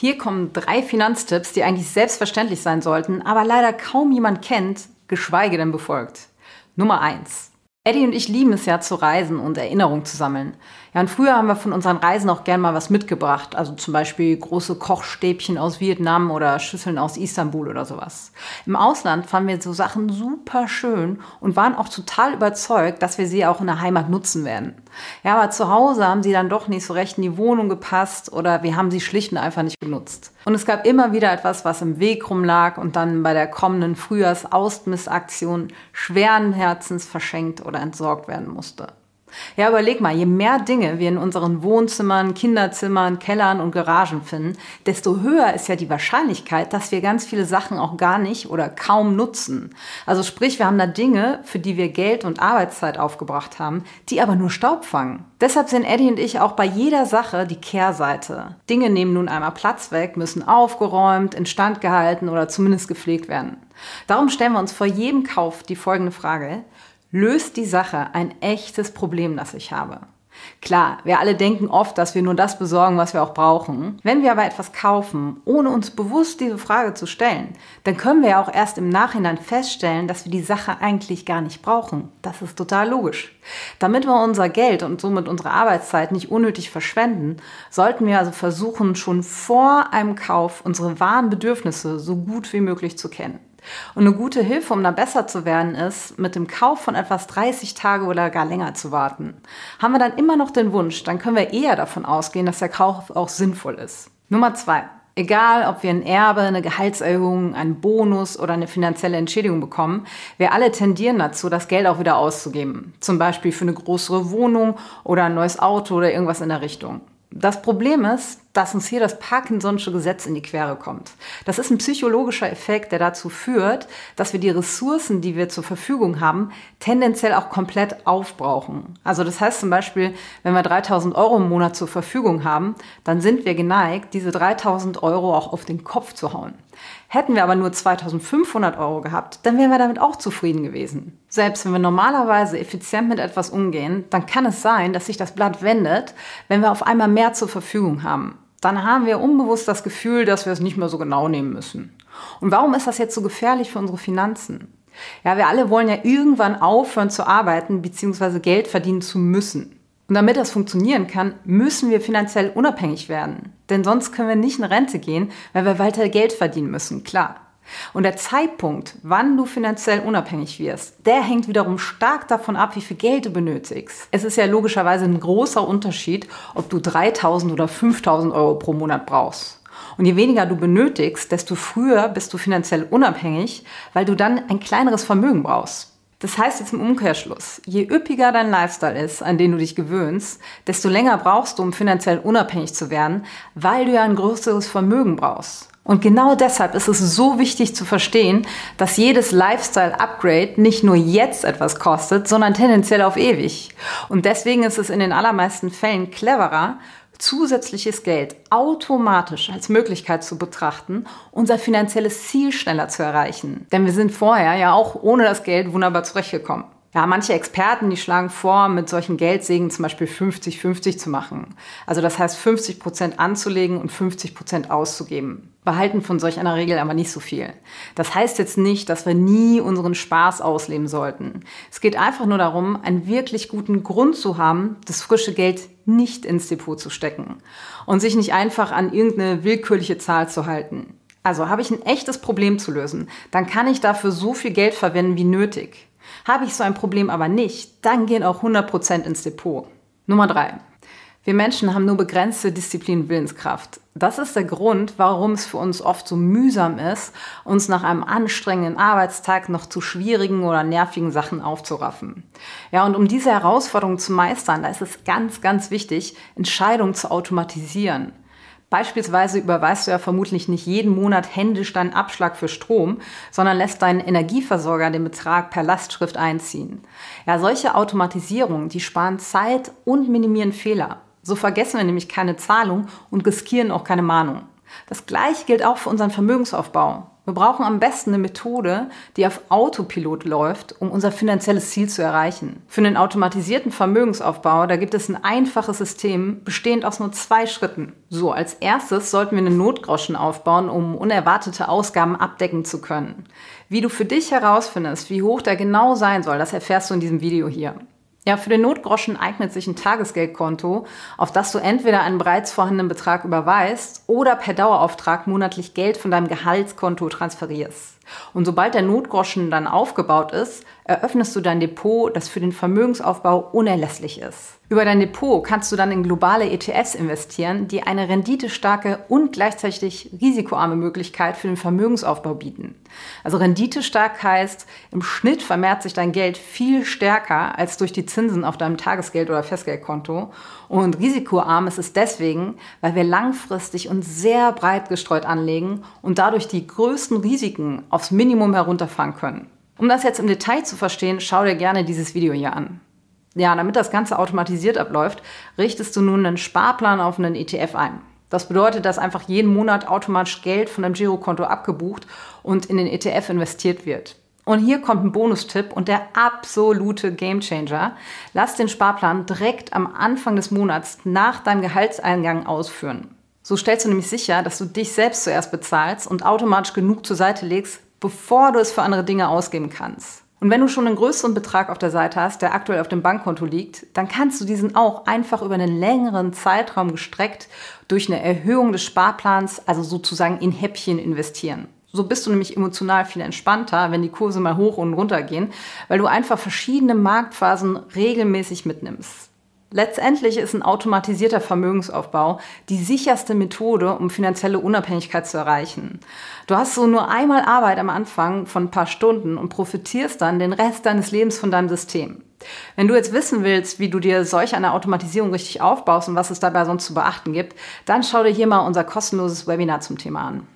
Hier kommen drei Finanztipps, die eigentlich selbstverständlich sein sollten, aber leider kaum jemand kennt, geschweige denn befolgt. Nummer eins: Eddie und ich lieben es ja zu reisen und Erinnerungen zu sammeln. Ja, und früher haben wir von unseren Reisen auch gern mal was mitgebracht. Also zum Beispiel große Kochstäbchen aus Vietnam oder Schüsseln aus Istanbul oder sowas. Im Ausland fanden wir so Sachen super schön und waren auch total überzeugt, dass wir sie auch in der Heimat nutzen werden. Ja, aber zu Hause haben sie dann doch nicht so recht in die Wohnung gepasst oder wir haben sie schlicht und einfach nicht genutzt. Und es gab immer wieder etwas, was im Weg rumlag und dann bei der kommenden Frühjahrs-Austmistaktion schweren Herzens verschenkt oder entsorgt werden musste. Ja, überleg mal, je mehr Dinge wir in unseren Wohnzimmern, Kinderzimmern, Kellern und Garagen finden, desto höher ist ja die Wahrscheinlichkeit, dass wir ganz viele Sachen auch gar nicht oder kaum nutzen. Also sprich, wir haben da Dinge, für die wir Geld und Arbeitszeit aufgebracht haben, die aber nur Staub fangen. Deshalb sind Eddie und ich auch bei jeder Sache die Kehrseite. Dinge nehmen nun einmal Platz weg, müssen aufgeräumt, instand gehalten oder zumindest gepflegt werden. Darum stellen wir uns vor jedem Kauf die folgende Frage löst die Sache ein echtes Problem, das ich habe. Klar, wir alle denken oft, dass wir nur das besorgen, was wir auch brauchen. Wenn wir aber etwas kaufen, ohne uns bewusst diese Frage zu stellen, dann können wir ja auch erst im Nachhinein feststellen, dass wir die Sache eigentlich gar nicht brauchen. Das ist total logisch. Damit wir unser Geld und somit unsere Arbeitszeit nicht unnötig verschwenden, sollten wir also versuchen, schon vor einem Kauf unsere wahren Bedürfnisse so gut wie möglich zu kennen. Und eine gute Hilfe, um da besser zu werden, ist, mit dem Kauf von etwas 30 Tage oder gar länger zu warten. Haben wir dann immer noch den Wunsch, dann können wir eher davon ausgehen, dass der Kauf auch sinnvoll ist. Nummer zwei. Egal, ob wir ein Erbe, eine Gehaltserhöhung, einen Bonus oder eine finanzielle Entschädigung bekommen, wir alle tendieren dazu, das Geld auch wieder auszugeben. Zum Beispiel für eine größere Wohnung oder ein neues Auto oder irgendwas in der Richtung. Das Problem ist, dass uns hier das Parkinson'sche Gesetz in die Quere kommt. Das ist ein psychologischer Effekt, der dazu führt, dass wir die Ressourcen, die wir zur Verfügung haben, tendenziell auch komplett aufbrauchen. Also das heißt zum Beispiel, wenn wir 3000 Euro im Monat zur Verfügung haben, dann sind wir geneigt, diese 3000 Euro auch auf den Kopf zu hauen. Hätten wir aber nur 2500 Euro gehabt, dann wären wir damit auch zufrieden gewesen. Selbst wenn wir normalerweise effizient mit etwas umgehen, dann kann es sein, dass sich das Blatt wendet, wenn wir auf einmal mehr zur Verfügung haben. Dann haben wir unbewusst das Gefühl, dass wir es nicht mehr so genau nehmen müssen. Und warum ist das jetzt so gefährlich für unsere Finanzen? Ja, wir alle wollen ja irgendwann aufhören zu arbeiten bzw. Geld verdienen zu müssen. Und damit das funktionieren kann, müssen wir finanziell unabhängig werden. Denn sonst können wir nicht in Rente gehen, weil wir weiter Geld verdienen müssen, klar. Und der Zeitpunkt, wann du finanziell unabhängig wirst, der hängt wiederum stark davon ab, wie viel Geld du benötigst. Es ist ja logischerweise ein großer Unterschied, ob du 3000 oder 5000 Euro pro Monat brauchst. Und je weniger du benötigst, desto früher bist du finanziell unabhängig, weil du dann ein kleineres Vermögen brauchst. Das heißt jetzt im Umkehrschluss, je üppiger dein Lifestyle ist, an den du dich gewöhnst, desto länger brauchst du, um finanziell unabhängig zu werden, weil du ja ein größeres Vermögen brauchst. Und genau deshalb ist es so wichtig zu verstehen, dass jedes Lifestyle-Upgrade nicht nur jetzt etwas kostet, sondern tendenziell auf ewig. Und deswegen ist es in den allermeisten Fällen cleverer, zusätzliches Geld automatisch als Möglichkeit zu betrachten, unser finanzielles Ziel schneller zu erreichen. Denn wir sind vorher ja auch ohne das Geld wunderbar zurechtgekommen. Ja, manche Experten, die schlagen vor, mit solchen Geldsegen zum Beispiel 50-50 zu machen. Also das heißt 50 Prozent anzulegen und 50 Prozent auszugeben. Behalten von solch einer Regel aber nicht so viel. Das heißt jetzt nicht, dass wir nie unseren Spaß ausleben sollten. Es geht einfach nur darum, einen wirklich guten Grund zu haben, das frische Geld nicht ins Depot zu stecken und sich nicht einfach an irgendeine willkürliche Zahl zu halten. Also habe ich ein echtes Problem zu lösen, dann kann ich dafür so viel Geld verwenden wie nötig. Habe ich so ein Problem aber nicht, dann gehen auch 100% ins Depot. Nummer drei. Wir Menschen haben nur begrenzte Disziplin Willenskraft. Das ist der Grund, warum es für uns oft so mühsam ist, uns nach einem anstrengenden Arbeitstag noch zu schwierigen oder nervigen Sachen aufzuraffen. Ja, und um diese Herausforderung zu meistern, da ist es ganz, ganz wichtig, Entscheidungen zu automatisieren. Beispielsweise überweist du ja vermutlich nicht jeden Monat händisch deinen Abschlag für Strom, sondern lässt deinen Energieversorger den Betrag per Lastschrift einziehen. Ja, solche Automatisierungen, die sparen Zeit und minimieren Fehler. So vergessen wir nämlich keine Zahlung und riskieren auch keine Mahnung. Das gleiche gilt auch für unseren Vermögensaufbau. Wir brauchen am besten eine Methode, die auf Autopilot läuft, um unser finanzielles Ziel zu erreichen. Für einen automatisierten Vermögensaufbau, da gibt es ein einfaches System, bestehend aus nur zwei Schritten. So, als erstes sollten wir einen Notgroschen aufbauen, um unerwartete Ausgaben abdecken zu können. Wie du für dich herausfindest, wie hoch der genau sein soll, das erfährst du in diesem Video hier. Ja, für den Notgroschen eignet sich ein Tagesgeldkonto, auf das du entweder einen bereits vorhandenen Betrag überweist oder per Dauerauftrag monatlich Geld von deinem Gehaltskonto transferierst. Und sobald der Notgroschen dann aufgebaut ist, eröffnest du dein Depot, das für den Vermögensaufbau unerlässlich ist. Über dein Depot kannst du dann in globale ETFs investieren, die eine renditestarke und gleichzeitig risikoarme Möglichkeit für den Vermögensaufbau bieten. Also renditestark heißt, im Schnitt vermehrt sich dein Geld viel stärker als durch die Zinsen auf deinem Tagesgeld- oder Festgeldkonto. Und risikoarm ist es deswegen, weil wir langfristig und sehr breit gestreut anlegen und dadurch die größten Risiken aufs Minimum herunterfahren können. Um das jetzt im Detail zu verstehen, schau dir gerne dieses Video hier an. Ja, damit das Ganze automatisiert abläuft, richtest du nun einen Sparplan auf einen ETF ein. Das bedeutet, dass einfach jeden Monat automatisch Geld von deinem Girokonto abgebucht und in den ETF investiert wird. Und hier kommt ein Bonustipp und der absolute Gamechanger. Lass den Sparplan direkt am Anfang des Monats nach deinem Gehaltseingang ausführen. So stellst du nämlich sicher, dass du dich selbst zuerst bezahlst und automatisch genug zur Seite legst, bevor du es für andere Dinge ausgeben kannst. Und wenn du schon einen größeren Betrag auf der Seite hast, der aktuell auf dem Bankkonto liegt, dann kannst du diesen auch einfach über einen längeren Zeitraum gestreckt durch eine Erhöhung des Sparplans, also sozusagen in Häppchen investieren. So bist du nämlich emotional viel entspannter, wenn die Kurse mal hoch und runter gehen, weil du einfach verschiedene Marktphasen regelmäßig mitnimmst. Letztendlich ist ein automatisierter Vermögensaufbau die sicherste Methode, um finanzielle Unabhängigkeit zu erreichen. Du hast so nur einmal Arbeit am Anfang von ein paar Stunden und profitierst dann den Rest deines Lebens von deinem System. Wenn du jetzt wissen willst, wie du dir solch eine Automatisierung richtig aufbaust und was es dabei sonst zu beachten gibt, dann schau dir hier mal unser kostenloses Webinar zum Thema an.